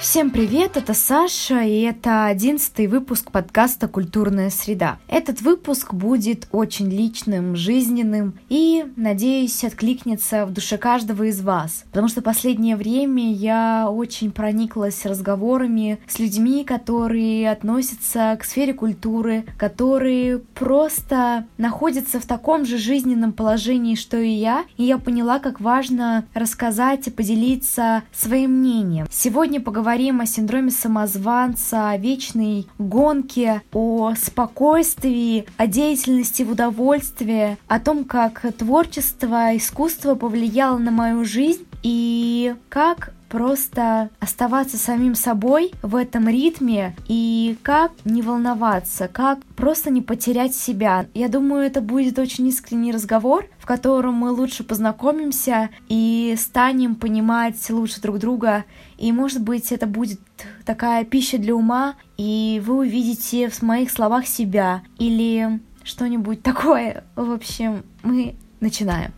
Всем привет, это Саша, и это одиннадцатый выпуск подкаста «Культурная среда». Этот выпуск будет очень личным, жизненным и, надеюсь, откликнется в душе каждого из вас, потому что последнее время я очень прониклась разговорами с людьми, которые относятся к сфере культуры, которые просто находятся в таком же жизненном положении, что и я, и я поняла, как важно рассказать и поделиться своим мнением. Сегодня поговорим поговорим о синдроме самозванца, о вечной гонке, о спокойствии, о деятельности в удовольствии, о том, как творчество, искусство повлияло на мою жизнь и как просто оставаться самим собой в этом ритме и как не волноваться, как просто не потерять себя. Я думаю, это будет очень искренний разговор, в котором мы лучше познакомимся и станем понимать лучше друг друга. И, может быть, это будет такая пища для ума, и вы увидите в моих словах себя или что-нибудь такое. В общем, мы начинаем.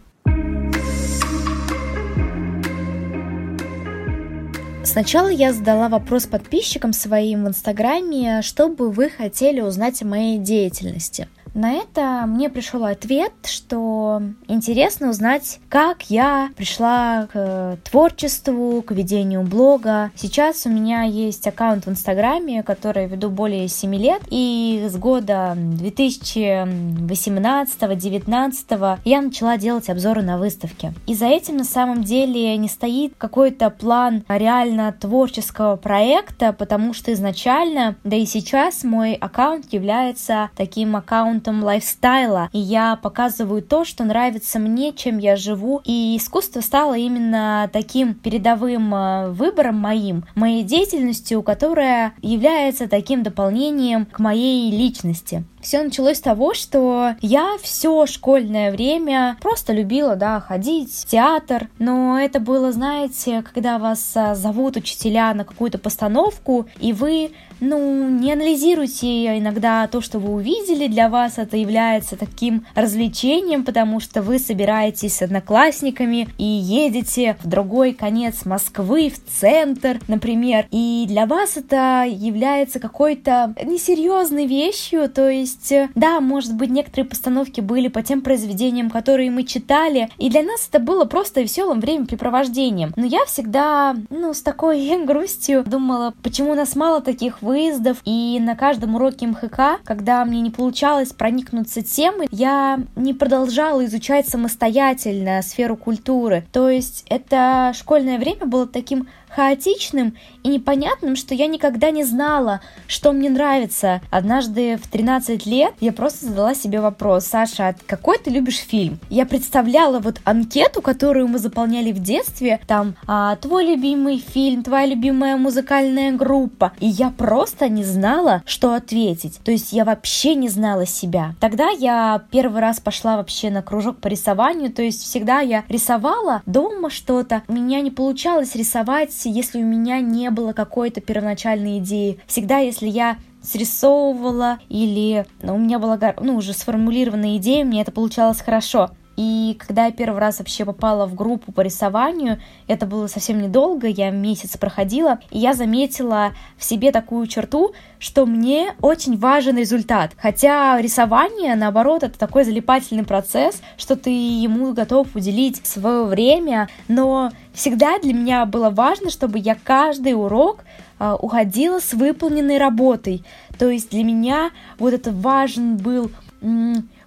Сначала я задала вопрос подписчикам своим в Инстаграме, что бы вы хотели узнать о моей деятельности – на это мне пришел ответ, что интересно узнать, как я пришла к творчеству, к ведению блога. Сейчас у меня есть аккаунт в Инстаграме, который веду более 7 лет, и с года 2018-2019 я начала делать обзоры на выставки. И за этим на самом деле не стоит какой-то план реально творческого проекта, потому что изначально, да и сейчас мой аккаунт является таким аккаунтом аккаунтом лайфстайла, и я показываю то, что нравится мне, чем я живу, и искусство стало именно таким передовым э, выбором моим, моей деятельностью, которая является таким дополнением к моей личности. Все началось с того, что я все школьное время просто любила, да, ходить в театр, но это было, знаете, когда вас а, зовут учителя на какую-то постановку, и вы, ну, не анализируете иногда то, что вы увидели, для вас это является таким развлечением, потому что вы собираетесь с одноклассниками и едете в другой конец Москвы, в центр, например, и для вас это является какой-то несерьезной вещью, то есть э, да, может быть, некоторые постановки были по тем произведениям, которые мы читали, и для нас это было просто веселым времяпрепровождением. Но я всегда, ну, с такой грустью думала, почему у нас мало таких выездов, и на каждом уроке МХК, когда мне не получалось проникнуться темой, я не продолжала изучать самостоятельно сферу культуры. То есть это школьное время было таким хаотичным и непонятным, что я никогда не знала, что мне нравится. Однажды в 13 лет я просто задала себе вопрос, Саша, а какой ты любишь фильм? Я представляла вот анкету, которую мы заполняли в детстве, там, а, твой любимый фильм, твоя любимая музыкальная группа, и я просто не знала, что ответить. То есть я вообще не знала себя. Тогда я первый раз пошла вообще на кружок по рисованию, то есть всегда я рисовала дома что-то, у меня не получалось рисовать если у меня не было какой-то первоначальной идеи. Всегда, если я срисовывала или ну, у меня была ну, уже сформулированная идея, мне это получалось хорошо. И когда я первый раз вообще попала в группу по рисованию, это было совсем недолго, я месяц проходила, и я заметила в себе такую черту, что мне очень важен результат. Хотя рисование, наоборот, это такой залипательный процесс, что ты ему готов уделить свое время, но всегда для меня было важно, чтобы я каждый урок э, уходила с выполненной работой. То есть для меня вот это важен был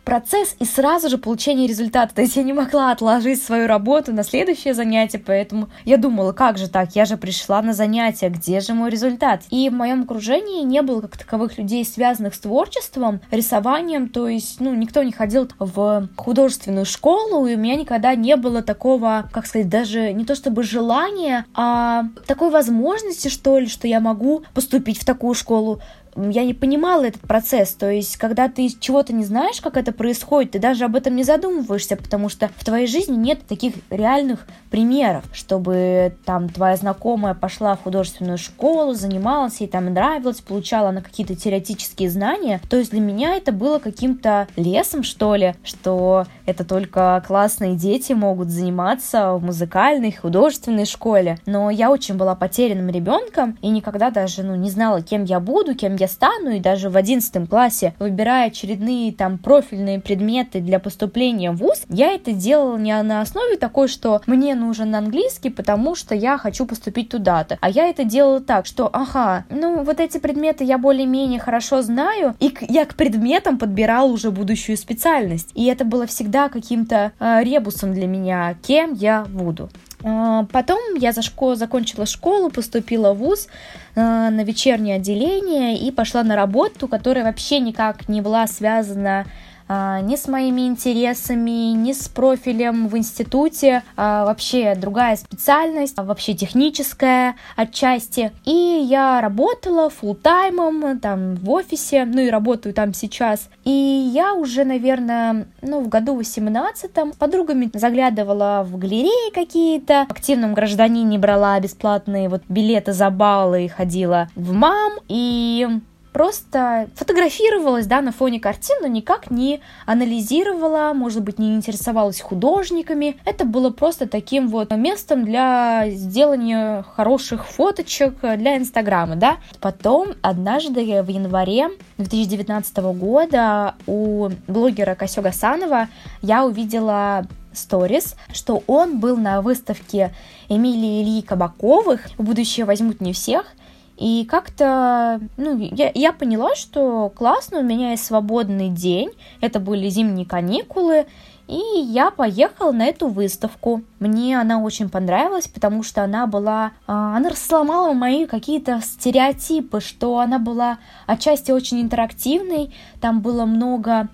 процесс и сразу же получение результата. То есть я не могла отложить свою работу на следующее занятие, поэтому я думала, как же так, я же пришла на занятие, где же мой результат? И в моем окружении не было как таковых людей, связанных с творчеством, рисованием, то есть, ну, никто не ходил в художественную школу, и у меня никогда не было такого, как сказать, даже не то чтобы желания, а такой возможности, что ли, что я могу поступить в такую школу, я не понимала этот процесс, то есть, когда ты чего-то не знаешь, как это происходит, ты даже об этом не задумываешься, потому что в твоей жизни нет таких реальных примеров, чтобы там твоя знакомая пошла в художественную школу, занималась, ей там нравилось, получала на какие-то теоретические знания, то есть для меня это было каким-то лесом, что ли, что это только классные дети могут заниматься в музыкальной, художественной школе, но я очень была потерянным ребенком и никогда даже, ну, не знала, кем я буду, кем я стану, и даже в одиннадцатом классе, выбирая очередные там профильные предметы для поступления в ВУЗ, я это делала не на основе такой, что мне нужен английский, потому что я хочу поступить туда-то, а я это делала так, что, ага, ну, вот эти предметы я более-менее хорошо знаю, и я к предметам подбирала уже будущую специальность, и это было всегда каким-то э, ребусом для меня, кем я буду. А, потом я за школу, закончила школу, поступила в ВУЗ э, на вечернее отделение и пошла на работу, которая вообще никак не была связана а, ни с моими интересами, ни с профилем в институте, а, вообще другая специальность, вообще техническая отчасти. И я работала full таймом там в офисе, ну и работаю там сейчас. И я уже, наверное, ну, в году 18 с подругами заглядывала в галереи какие-то, активном гражданине брала бесплатные вот билеты за баллы ходила в МАМ, и просто фотографировалась, да, на фоне картин, но никак не анализировала, может быть, не интересовалась художниками. Это было просто таким вот местом для сделания хороших фоточек для Инстаграма, да. Потом однажды в январе 2019 года у блогера Косё Гасанова я увидела сторис, что он был на выставке Эмилии Ильи Кабаковых «Будущее возьмут не всех», и как-то, ну, я, я поняла, что классно, у меня есть свободный день, это были зимние каникулы, и я поехала на эту выставку. Мне она очень понравилась, потому что она была... А, она сломала мои какие-то стереотипы, что она была отчасти очень интерактивной, там было много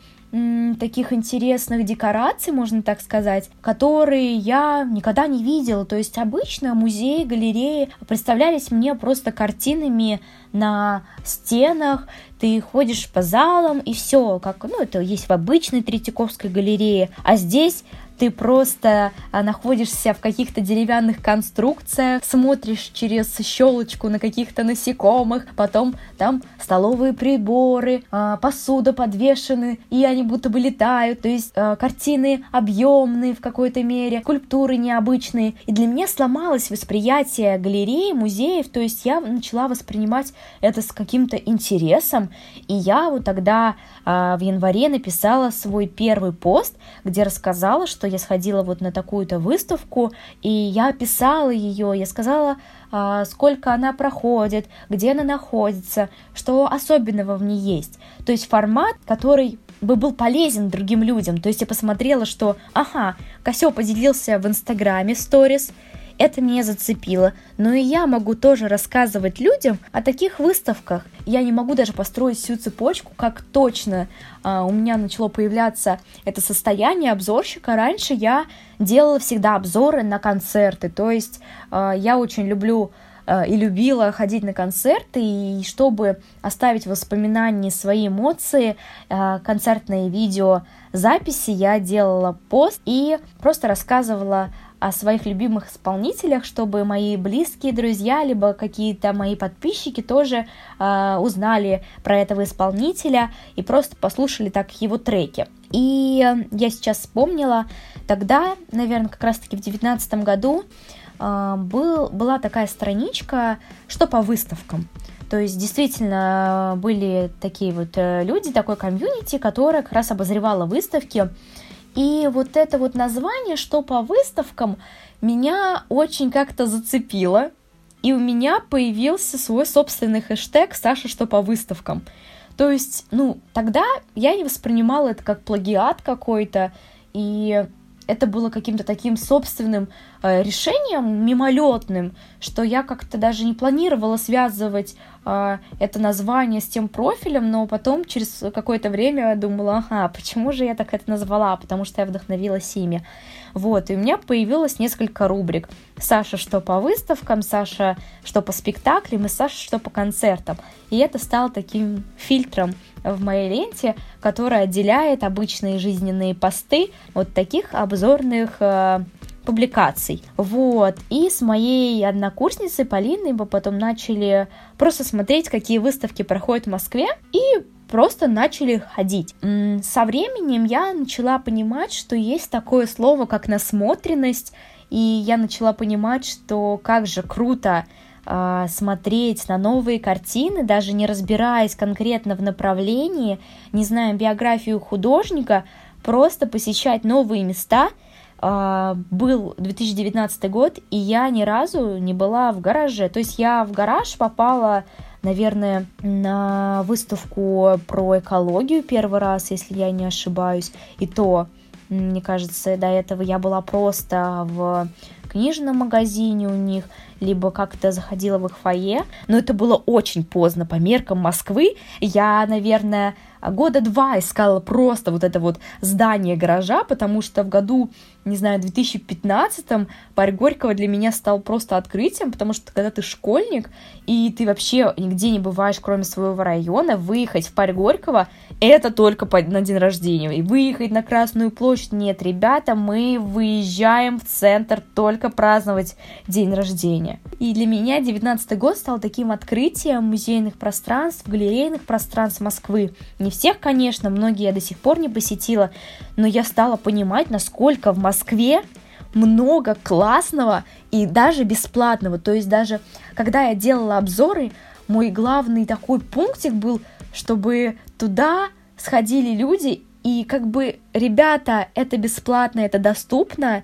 таких интересных декораций, можно так сказать, которые я никогда не видела. То есть обычно музеи, галереи представлялись мне просто картинами на стенах, ты ходишь по залам и все, как, ну, это есть в обычной Третьяковской галерее, а здесь ты просто а, находишься в каких-то деревянных конструкциях, смотришь через щелочку на каких-то насекомых, потом там столовые приборы, а, посуда подвешены, и они будто бы летают, то есть а, картины объемные в какой-то мере, скульптуры необычные. И для меня сломалось восприятие галереи, музеев, то есть я начала воспринимать это с каким-то интересом, и я вот тогда в январе написала свой первый пост, где рассказала, что я сходила вот на такую-то выставку, и я описала ее, я сказала, а, сколько она проходит, где она находится, что особенного в ней есть. То есть формат, который бы был полезен другим людям. То есть я посмотрела, что, ага, Косё поделился в Инстаграме сторис, это меня зацепило. Но и я могу тоже рассказывать людям о таких выставках. Я не могу даже построить всю цепочку, как точно а, у меня начало появляться это состояние обзорщика. Раньше я делала всегда обзоры на концерты. То есть а, я очень люблю а, и любила ходить на концерты, и чтобы оставить в воспоминании свои эмоции, а, концертные видео записи я делала пост и просто рассказывала о своих любимых исполнителях, чтобы мои близкие друзья, либо какие-то мои подписчики тоже э, узнали про этого исполнителя и просто послушали так его треки. И я сейчас вспомнила, тогда, наверное, как раз-таки в девятнадцатом году э, был, была такая страничка «Что по выставкам?». То есть действительно были такие вот э, люди, такой комьюнити, которая как раз обозревала выставки, и вот это вот название, что по выставкам, меня очень как-то зацепило. И у меня появился свой собственный хэштег «Саша, что по выставкам». То есть, ну, тогда я не воспринимала это как плагиат какой-то, и это было каким-то таким собственным решением мимолетным, что я как-то даже не планировала связывать э, это название с тем профилем, но потом через какое-то время думала, ага, почему же я так это назвала, потому что я вдохновилась ими. Вот, и у меня появилось несколько рубрик. Саша что по выставкам, Саша что по спектаклям и Саша что по концертам. И это стало таким фильтром в моей ленте, который отделяет обычные жизненные посты от таких обзорных э, публикаций. Вот. И с моей однокурсницей Полиной мы потом начали просто смотреть, какие выставки проходят в Москве, и просто начали ходить. Со временем я начала понимать, что есть такое слово, как насмотренность, и я начала понимать, что как же круто э, смотреть на новые картины, даже не разбираясь конкретно в направлении, не зная биографию художника, просто посещать новые места. Э, был 2019 год, и я ни разу не была в гараже. То есть я в гараж попала наверное, на выставку про экологию первый раз, если я не ошибаюсь, и то, мне кажется, до этого я была просто в книжном магазине у них, либо как-то заходила в их фойе, но это было очень поздно по меркам Москвы. Я, наверное, года два искала просто вот это вот здание гаража, потому что в году, не знаю, 2015-м парк Горького для меня стал просто открытием, потому что когда ты школьник, и ты вообще нигде не бываешь, кроме своего района, выехать в парк Горького, это только на день рождения. И выехать на Красную площадь, нет, ребята, мы выезжаем в центр только праздновать день рождения. И для меня 19 год стал таким открытием музейных пространств, галерейных пространств Москвы. Не всех, конечно, многие я до сих пор не посетила, но я стала понимать, насколько в Москве много классного и даже бесплатного. То есть даже когда я делала обзоры, мой главный такой пунктик был, чтобы туда сходили люди, и как бы, ребята, это бесплатно, это доступно,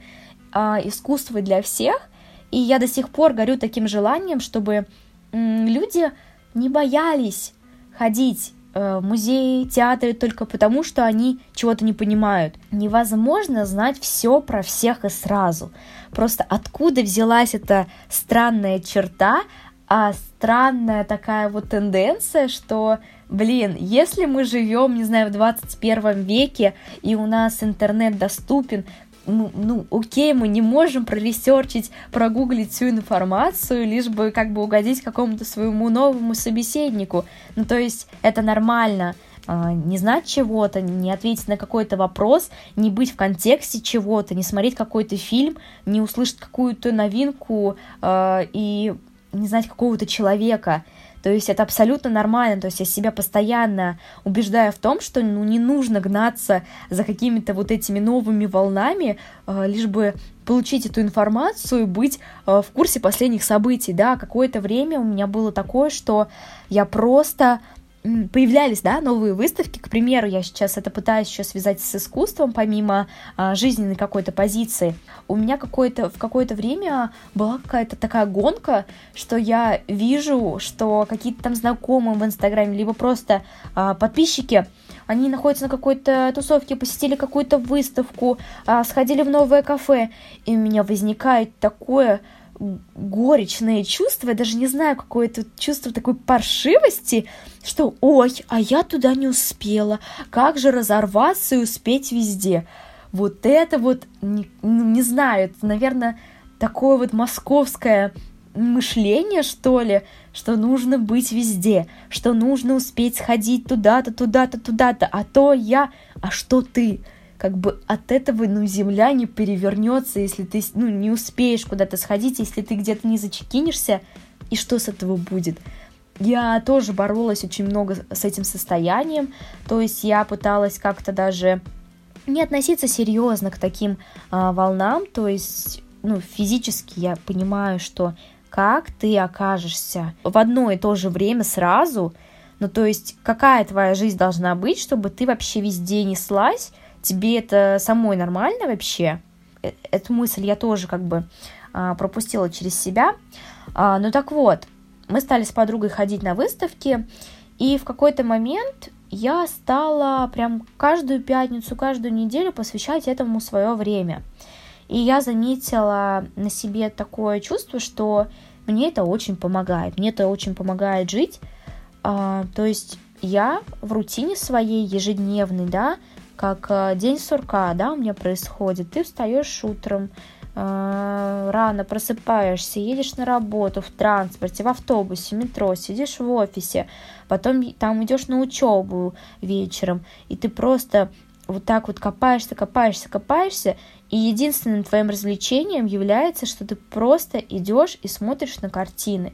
а, искусство для всех, и я до сих пор горю таким желанием, чтобы люди не боялись ходить музеи, театры только потому, что они чего-то не понимают. Невозможно знать все про всех и сразу. Просто откуда взялась эта странная черта, а странная такая вот тенденция, что, блин, если мы живем, не знаю, в 21 веке, и у нас интернет доступен, ну, окей, мы не можем проресерчить, прогуглить всю информацию, лишь бы как бы угодить какому-то своему новому собеседнику. Ну, то есть это нормально а, не знать чего-то, не ответить на какой-то вопрос, не быть в контексте чего-то, не смотреть какой-то фильм, не услышать какую-то новинку э, и не знать какого-то человека. То есть это абсолютно нормально, то есть я себя постоянно убеждаю в том, что ну, не нужно гнаться за какими-то вот этими новыми волнами, э, лишь бы получить эту информацию, быть э, в курсе последних событий, да, какое-то время у меня было такое, что я просто появлялись, да, новые выставки, к примеру, я сейчас это пытаюсь еще связать с искусством, помимо а, жизненной какой-то позиции. У меня какое-то, в какое-то время была какая-то такая гонка, что я вижу, что какие-то там знакомые в Инстаграме, либо просто а, подписчики, они находятся на какой-то тусовке, посетили какую-то выставку, а, сходили в новое кафе, и у меня возникает такое горечное чувство, я даже не знаю, какое-то чувство такой паршивости, что «Ой, а я туда не успела, как же разорваться и успеть везде?» Вот это вот, не, ну, не знаю, это, наверное, такое вот московское мышление, что ли, что нужно быть везде, что нужно успеть сходить туда-то, туда-то, туда-то, а то я, а что ты? Как бы от этого, ну, земля не перевернется, если ты, ну, не успеешь куда-то сходить, если ты где-то не зачекинешься, и что с этого будет? Я тоже боролась очень много с этим состоянием, то есть я пыталась как-то даже не относиться серьезно к таким а, волнам, то есть, ну, физически я понимаю, что как ты окажешься в одно и то же время сразу, ну, то есть, какая твоя жизнь должна быть, чтобы ты вообще везде неслась, тебе это самой нормально вообще? Э, эту мысль я тоже как бы а, пропустила через себя. А, ну так вот, мы стали с подругой ходить на выставки, и в какой-то момент я стала прям каждую пятницу, каждую неделю посвящать этому свое время. И я заметила на себе такое чувство, что мне это очень помогает. Мне это очень помогает жить. А, то есть я в рутине своей ежедневной, да, как э, день сурка, да, у меня происходит. Ты встаешь утром, э, рано просыпаешься, едешь на работу в транспорте, в автобусе, метро, сидишь в офисе, потом там идешь на учебу вечером, и ты просто вот так вот копаешься, копаешься, копаешься, и единственным твоим развлечением является, что ты просто идешь и смотришь на картины.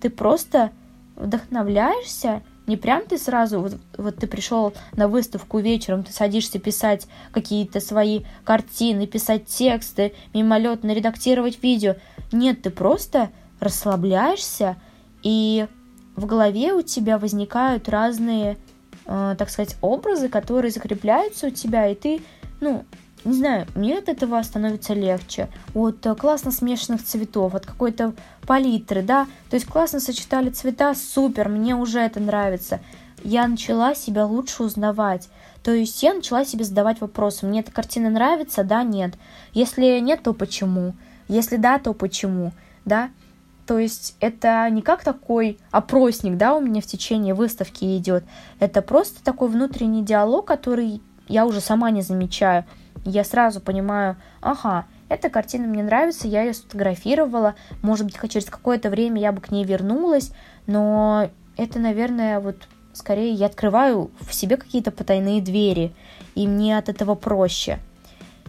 Ты просто вдохновляешься, не прям ты сразу, вот, вот ты пришел на выставку вечером, ты садишься писать какие-то свои картины, писать тексты, мимолетно редактировать видео. Нет, ты просто расслабляешься, и в голове у тебя возникают разные Э, так сказать, образы, которые закрепляются у тебя, и ты, ну, не знаю, мне от этого становится легче. От э, классно смешанных цветов, от какой-то палитры, да, то есть классно сочетали цвета, супер, мне уже это нравится. Я начала себя лучше узнавать. То есть я начала себе задавать вопросы, мне эта картина нравится, да, нет. Если нет, то почему? Если да, то почему, да? То есть это не как такой опросник, да, у меня в течение выставки идет. Это просто такой внутренний диалог, который я уже сама не замечаю. Я сразу понимаю, ага, эта картина мне нравится, я ее сфотографировала, может быть, через какое-то время я бы к ней вернулась, но это, наверное, вот скорее я открываю в себе какие-то потайные двери, и мне от этого проще.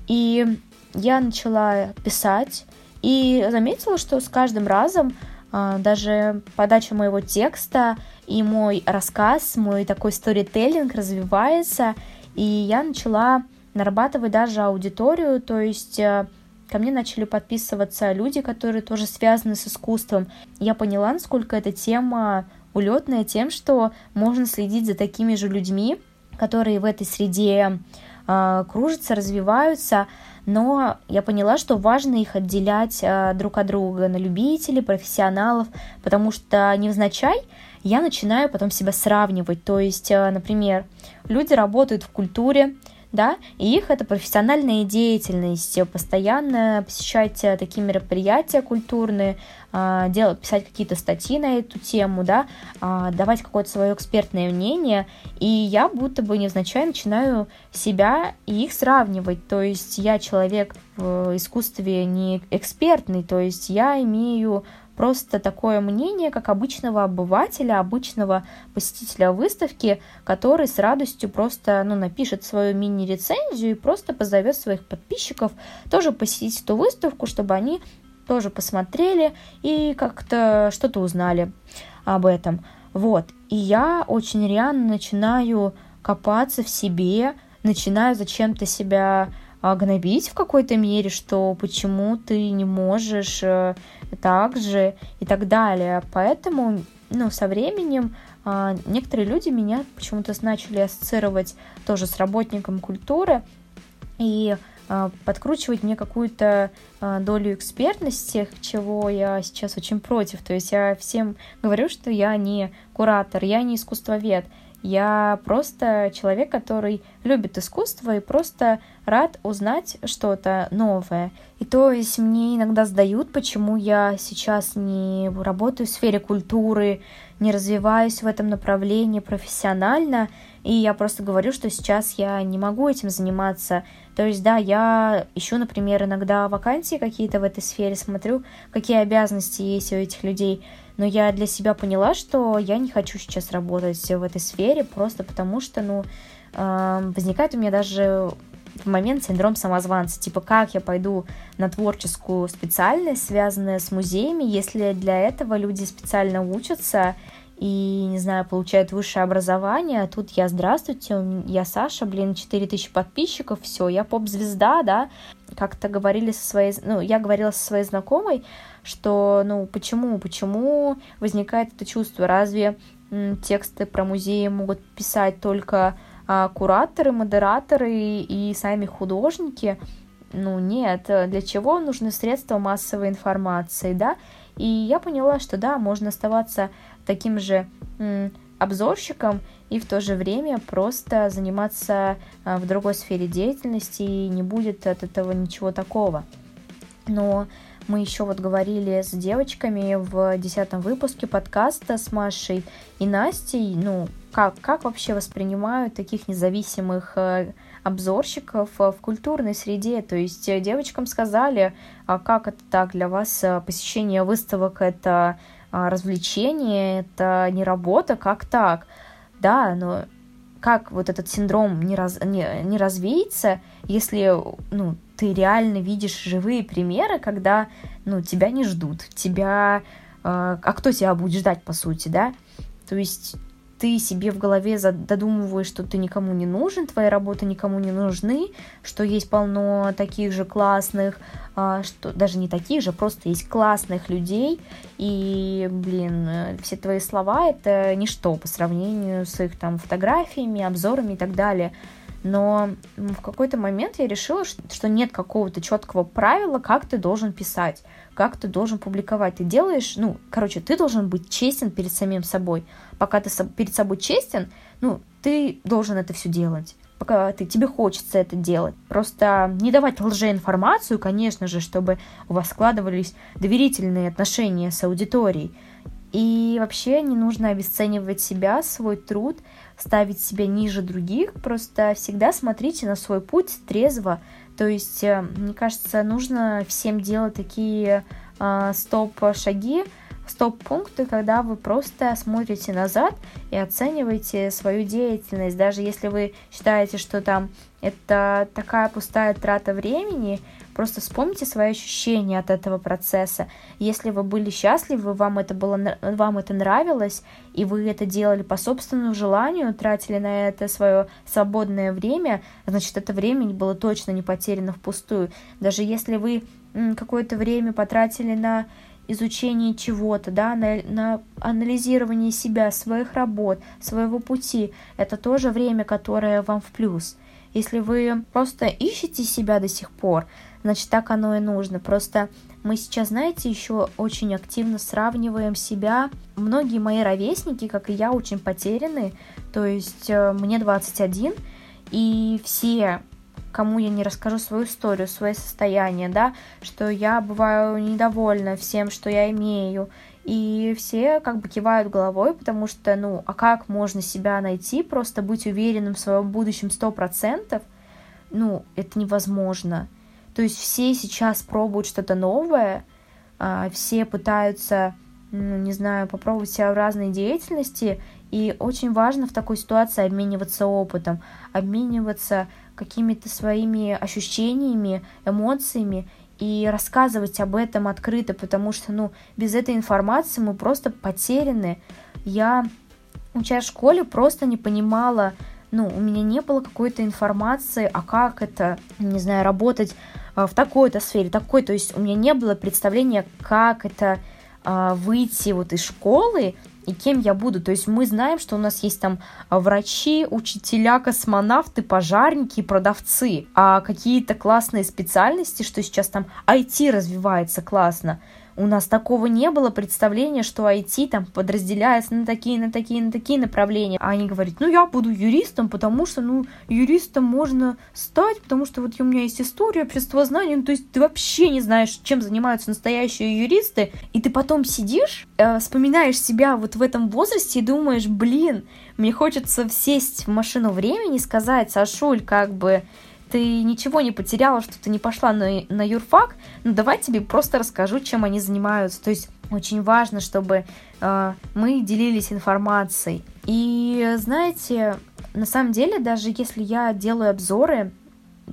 И я начала писать, и заметила, что с каждым разом а, даже подача моего текста и мой рассказ, мой такой сторителлинг развивается, и я начала нарабатывать даже аудиторию, то есть э, ко мне начали подписываться люди, которые тоже связаны с искусством. Я поняла, насколько эта тема улетная тем, что можно следить за такими же людьми, которые в этой среде э, кружатся, развиваются, но я поняла, что важно их отделять э, друг от друга на любителей, профессионалов, потому что невзначай я начинаю потом себя сравнивать. То есть, э, например, люди работают в культуре, да, и их это профессиональная деятельность, постоянно посещать э, такие мероприятия культурные, а, делать, писать какие-то статьи на эту тему, да, а, давать какое-то свое экспертное мнение, и я будто бы невзначай начинаю себя и их сравнивать, то есть я человек в искусстве не экспертный, то есть я имею просто такое мнение, как обычного обывателя, обычного посетителя выставки, который с радостью просто ну, напишет свою мини-рецензию и просто позовет своих подписчиков тоже посетить эту выставку, чтобы они тоже посмотрели и как-то что-то узнали об этом. Вот. И я очень реально начинаю копаться в себе, начинаю зачем-то себя гнобить в какой-то мере, что почему ты не можешь э, так же и так далее. Поэтому, ну, со временем а, некоторые люди меня почему-то начали ассоциировать тоже с работником культуры и а, подкручивать мне какую-то долю экспертности, чего я сейчас очень против. То есть я всем говорю, что я не куратор, я не искусствовед, я просто человек, который любит искусство и просто рад узнать что-то новое. И то есть мне иногда сдают, почему я сейчас не работаю в сфере культуры, не развиваюсь в этом направлении профессионально, и я просто говорю, что сейчас я не могу этим заниматься. То есть, да, я ищу, например, иногда вакансии какие-то в этой сфере, смотрю, какие обязанности есть у этих людей, но я для себя поняла, что я не хочу сейчас работать в этой сфере, просто потому что, ну, э, возникает у меня даже в момент синдром самозванца, типа как я пойду на творческую специальность, связанную с музеями, если для этого люди специально учатся и, не знаю, получают высшее образование, а тут я, здравствуйте, я Саша, блин, 4000 подписчиков, все, я поп-звезда, да, как-то говорили со своей, ну, я говорила со своей знакомой, что, ну, почему, почему возникает это чувство, разве тексты про музеи могут писать только а, кураторы, модераторы и, и сами художники, ну нет, для чего нужны средства массовой информации, да? И я поняла, что да, можно оставаться таким же м, обзорщиком и в то же время просто заниматься а, в другой сфере деятельности, и не будет от этого ничего такого. Но мы еще вот говорили с девочками в десятом выпуске подкаста с Машей и Настей, ну, как, как вообще воспринимают таких независимых э, обзорщиков в культурной среде. То есть девочкам сказали, а как это так для вас посещение выставок это развлечение, это не работа, как так? Да, но как вот этот синдром не, раз, не, не развеется, если ну, ты реально видишь живые примеры, когда ну, тебя не ждут, тебя... Э, а кто тебя будет ждать, по сути, да? То есть ты себе в голове додумываешь, что ты никому не нужен, твои работы никому не нужны, что есть полно таких же классных, а, что даже не таких же, просто есть классных людей, и, блин, все твои слова — это ничто по сравнению с их там фотографиями, обзорами и так далее. Но в какой-то момент я решила, что нет какого-то четкого правила, как ты должен писать как ты должен публиковать. Ты делаешь, ну, короче, ты должен быть честен перед самим собой. Пока ты перед собой честен, ну, ты должен это все делать пока ты, тебе хочется это делать. Просто не давать лжеинформацию, конечно же, чтобы у вас складывались доверительные отношения с аудиторией. И вообще не нужно обесценивать себя, свой труд, ставить себя ниже других. Просто всегда смотрите на свой путь трезво, то есть, э, мне кажется, нужно всем делать такие э, стоп-шаги, стоп-пункты, когда вы просто смотрите назад и оцениваете свою деятельность. Даже если вы считаете, что там это такая пустая трата времени, Просто вспомните свои ощущения от этого процесса. Если вы были счастливы, вам это, было, вам это нравилось, и вы это делали по собственному желанию, тратили на это свое свободное время, значит, это время было точно не потеряно впустую. Даже если вы какое-то время потратили на изучение чего-то, да, на, на анализирование себя, своих работ, своего пути, это тоже время, которое вам в плюс. Если вы просто ищете себя до сих пор, значит, так оно и нужно. Просто мы сейчас, знаете, еще очень активно сравниваем себя. Многие мои ровесники, как и я, очень потеряны. То есть э, мне 21, и все кому я не расскажу свою историю, свое состояние, да, что я бываю недовольна всем, что я имею, и все как бы кивают головой, потому что, ну, а как можно себя найти, просто быть уверенным в своем будущем сто процентов, ну, это невозможно. То есть все сейчас пробуют что-то новое, а, все пытаются, ну, не знаю, попробовать себя в разной деятельности, и очень важно в такой ситуации обмениваться опытом, обмениваться какими-то своими ощущениями, эмоциями и рассказывать об этом открыто, потому что, ну, без этой информации мы просто потеряны. Я, учась в школе, просто не понимала, ну, у меня не было какой-то информации, а как это, не знаю, работать в такой-то сфере, такой, то есть у меня не было представления, как это а, выйти вот из школы и кем я буду. То есть мы знаем, что у нас есть там врачи, учителя, космонавты, пожарники, продавцы, а какие-то классные специальности, что сейчас там IT развивается классно. У нас такого не было представления, что IT там подразделяется на такие, на такие, на такие направления. А они говорят, ну я буду юристом, потому что, ну, юристом можно стать, потому что вот у меня есть история, обществознание, ну, то есть ты вообще не знаешь, чем занимаются настоящие юристы, и ты потом сидишь, э, вспоминаешь себя вот в этом возрасте и думаешь, блин, мне хочется сесть в машину времени и сказать, Сашуль, как бы, ты ничего не потеряла, что ты не пошла на, на юрфак, ну давай тебе просто расскажу, чем они занимаются. То есть очень важно, чтобы э, мы делились информацией. И знаете, на самом деле, даже если я делаю обзоры,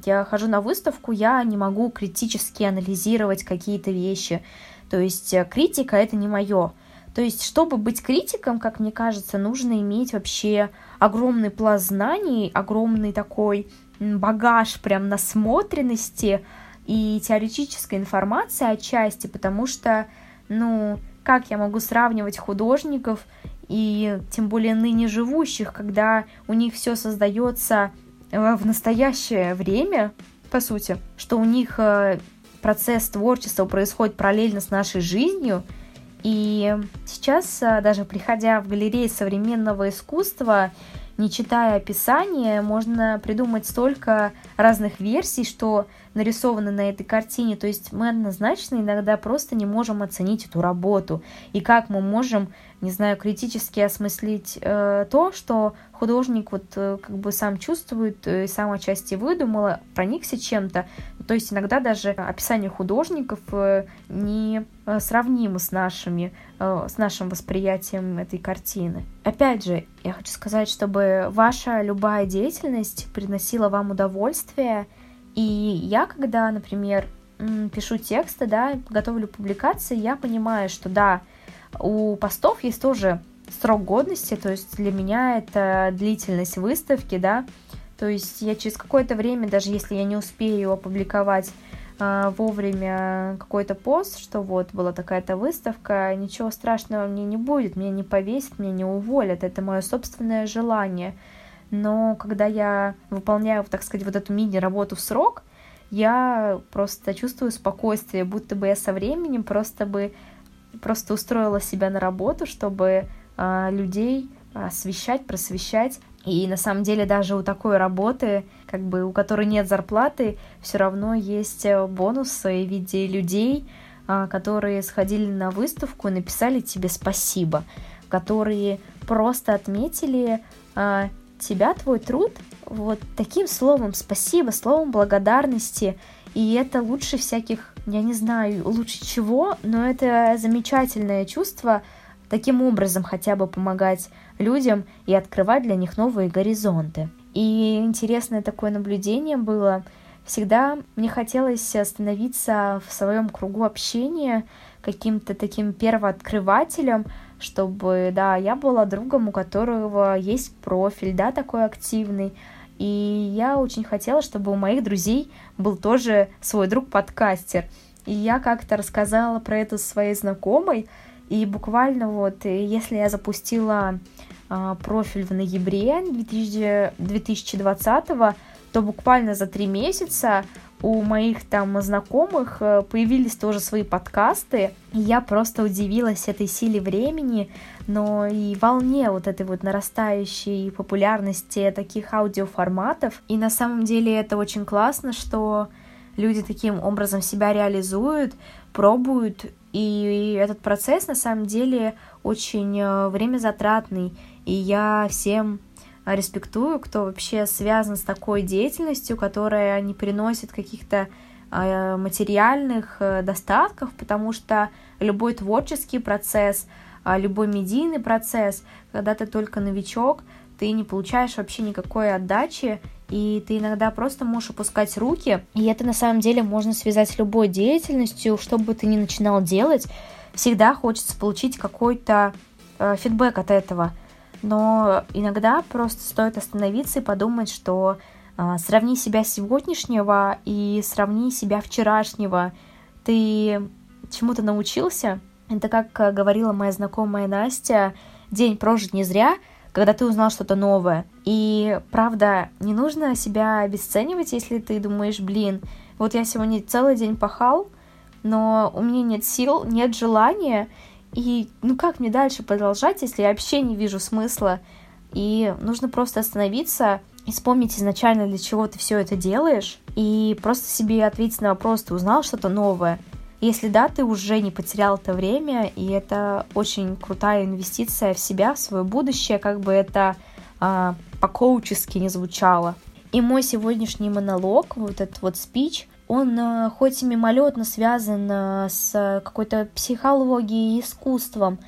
я хожу на выставку, я не могу критически анализировать какие-то вещи. То есть э, критика это не мое. То есть, чтобы быть критиком, как мне кажется, нужно иметь вообще огромный пласт знаний, огромный такой багаж прям насмотренности и теоретической информации отчасти, потому что, ну, как я могу сравнивать художников и тем более ныне живущих, когда у них все создается э, в настоящее время, по сути, что у них э, процесс творчества происходит параллельно с нашей жизнью, и сейчас, э, даже приходя в галереи современного искусства, не читая описание, можно придумать столько разных версий, что нарисованы на этой картине. То есть мы однозначно иногда просто не можем оценить эту работу. И как мы можем, не знаю, критически осмыслить э, то, что художник вот э, как бы сам чувствует э, и сам отчасти выдумал, проникся чем-то. То есть иногда даже описание художников э, не э, сравнимо с нашими, э, с нашим восприятием этой картины. Опять же, я хочу сказать, чтобы ваша любая деятельность приносила вам удовольствие, и я, когда, например, пишу тексты, да, готовлю публикации, я понимаю, что да, у постов есть тоже срок годности, то есть для меня это длительность выставки, да, то есть я через какое-то время, даже если я не успею опубликовать э, вовремя какой-то пост, что вот была такая-то выставка, ничего страшного мне не будет, меня не повесят, меня не уволят, это мое собственное желание – но когда я выполняю, так сказать, вот эту мини-работу в срок, я просто чувствую спокойствие, будто бы я со временем просто бы просто устроила себя на работу, чтобы э, людей освещать, просвещать. И на самом деле даже у такой работы, как бы у которой нет зарплаты, все равно есть э, бонусы в виде людей, э, которые сходили на выставку и написали тебе спасибо, которые просто отметили э, тебя, твой труд, вот таким словом спасибо, словом благодарности. И это лучше всяких, я не знаю, лучше чего, но это замечательное чувство таким образом хотя бы помогать людям и открывать для них новые горизонты. И интересное такое наблюдение было. Всегда мне хотелось остановиться в своем кругу общения каким-то таким первооткрывателем, чтобы, да, я была другом, у которого есть профиль, да, такой активный, и я очень хотела, чтобы у моих друзей был тоже свой друг-подкастер. И я как-то рассказала про это своей знакомой, и буквально вот, если я запустила профиль в ноябре 2000, 2020, то буквально за три месяца у моих там знакомых э, появились тоже свои подкасты, и я просто удивилась этой силе времени, но и волне вот этой вот нарастающей популярности таких аудиоформатов. И на самом деле это очень классно, что люди таким образом себя реализуют, пробуют, и этот процесс на самом деле очень э, время затратный, и я всем респектую, кто вообще связан с такой деятельностью, которая не приносит каких-то а, материальных э, достатков, потому что любой творческий процесс, а, любой медийный процесс, когда ты только новичок, ты не получаешь вообще никакой отдачи, и ты иногда просто можешь опускать руки, и это на самом деле можно связать с любой деятельностью, что бы ты ни начинал делать, всегда хочется получить какой-то э, фидбэк от этого – но иногда просто стоит остановиться и подумать, что э, сравни себя сегодняшнего и сравни себя вчерашнего. Ты чему-то научился? Это как э, говорила моя знакомая Настя, день прожит не зря, когда ты узнал что-то новое. И правда, не нужно себя обесценивать, если ты думаешь, блин, вот я сегодня целый день пахал, но у меня нет сил, нет желания, и ну как мне дальше продолжать, если я вообще не вижу смысла? И нужно просто остановиться и вспомнить изначально, для чего ты все это делаешь, и просто себе ответить на вопрос, ты узнал что-то новое. Если да, ты уже не потерял это время, и это очень крутая инвестиция в себя, в свое будущее, как бы это а, по-коучески не звучало. И мой сегодняшний монолог, вот этот вот спич, он э, хоть и мимолетно связан э, с какой-то психологией и искусством,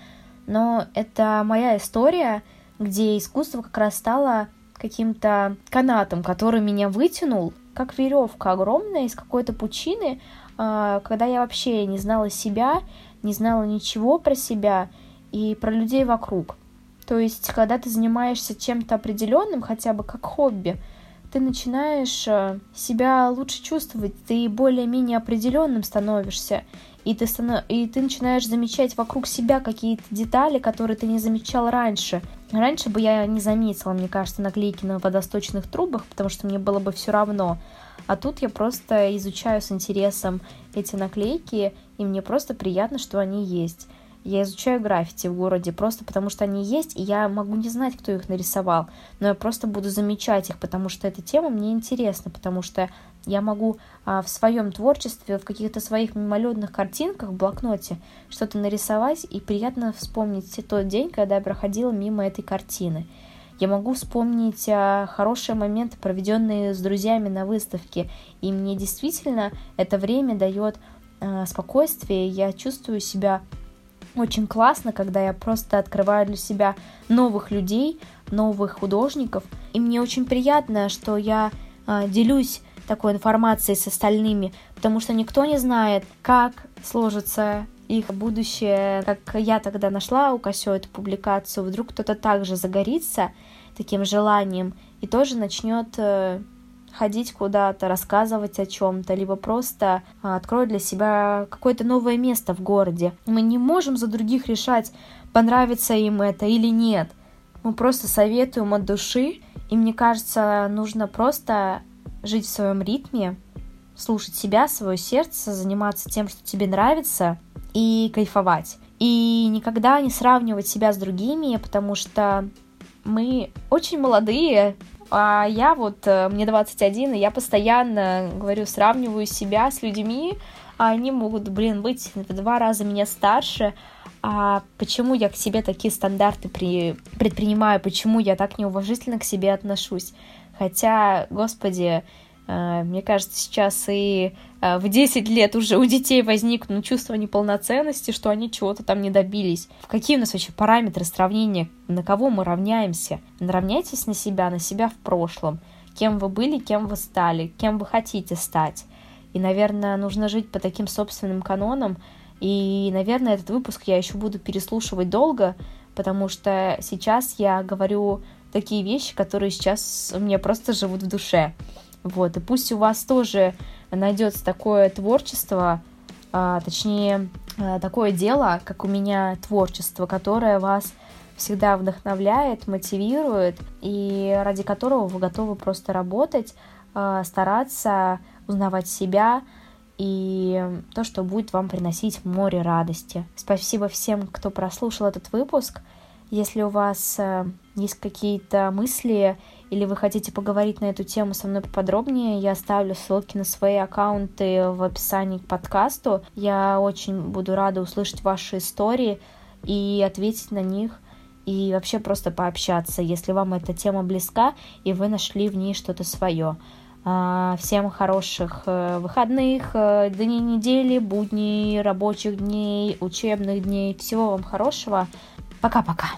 но это моя история, где искусство как раз стало каким-то канатом, который меня вытянул, как веревка огромная из какой-то пучины, э, когда я вообще не знала себя, не знала ничего про себя и про людей вокруг. То есть, когда ты занимаешься чем-то определенным, хотя бы как хобби, ты начинаешь э, себя лучше чувствовать, ты более-менее определенным становишься, и ты, станов... и ты начинаешь замечать вокруг себя какие-то детали, которые ты не замечал раньше. Раньше бы я не заметила, мне кажется, наклейки на водосточных трубах, потому что мне было бы все равно. А тут я просто изучаю с интересом эти наклейки, и мне просто приятно, что они есть. Я изучаю граффити в городе просто потому, что они есть, и я могу не знать, кто их нарисовал, но я просто буду замечать их, потому что эта тема мне интересна, потому что я могу а, в своем творчестве, в каких-то своих мимолетных картинках в блокноте что-то нарисовать, и приятно вспомнить тот день, когда я проходила мимо этой картины. Я могу вспомнить а, хорошие моменты, проведенные с друзьями на выставке, и мне действительно это время дает а, спокойствие, я чувствую себя очень классно, когда я просто открываю для себя новых людей, новых художников. И мне очень приятно, что я э, делюсь такой информацией с остальными, потому что никто не знает, как сложится их будущее. Как я тогда нашла у Косё эту публикацию, вдруг кто-то также загорится таким желанием и тоже начнет э, ходить куда-то, рассказывать о чем-то, либо просто а, откроет для себя какое-то новое место в городе. Мы не можем за других решать, понравится им это или нет. Мы просто советуем от души, и мне кажется, нужно просто жить в своем ритме, слушать себя, свое сердце, заниматься тем, что тебе нравится, и кайфовать. И никогда не сравнивать себя с другими, потому что мы очень молодые, а я вот, э, мне 21, и я постоянно, говорю, сравниваю себя с людьми, а они могут, блин, быть в два раза меня старше, а почему я к себе такие стандарты при... предпринимаю, почему я так неуважительно к себе отношусь. Хотя, господи, мне кажется, сейчас и э, в 10 лет уже у детей возникнут чувство неполноценности, что они чего-то там не добились. В какие у нас вообще параметры сравнения, на кого мы равняемся? Равняйтесь на себя, на себя в прошлом. Кем вы были, кем вы стали, кем вы хотите стать. И, наверное, нужно жить по таким собственным канонам. И, наверное, этот выпуск я еще буду переслушивать долго, потому что сейчас я говорю такие вещи, которые сейчас у меня просто живут в душе. Вот, и пусть у вас тоже найдется такое творчество, а, точнее, а, такое дело, как у меня творчество, которое вас всегда вдохновляет, мотивирует, и ради которого вы готовы просто работать, а, стараться узнавать себя и то, что будет вам приносить море радости. Спасибо всем, кто прослушал этот выпуск. Если у вас э, есть какие-то мысли или вы хотите поговорить на эту тему со мной поподробнее, я оставлю ссылки на свои аккаунты в описании к подкасту. Я очень буду рада услышать ваши истории и ответить на них и вообще просто пообщаться, если вам эта тема близка и вы нашли в ней что-то свое. А, всем хороших э, выходных, э, дней недели, будней, рабочих дней, учебных дней. Всего вам хорошего. Пока-пока.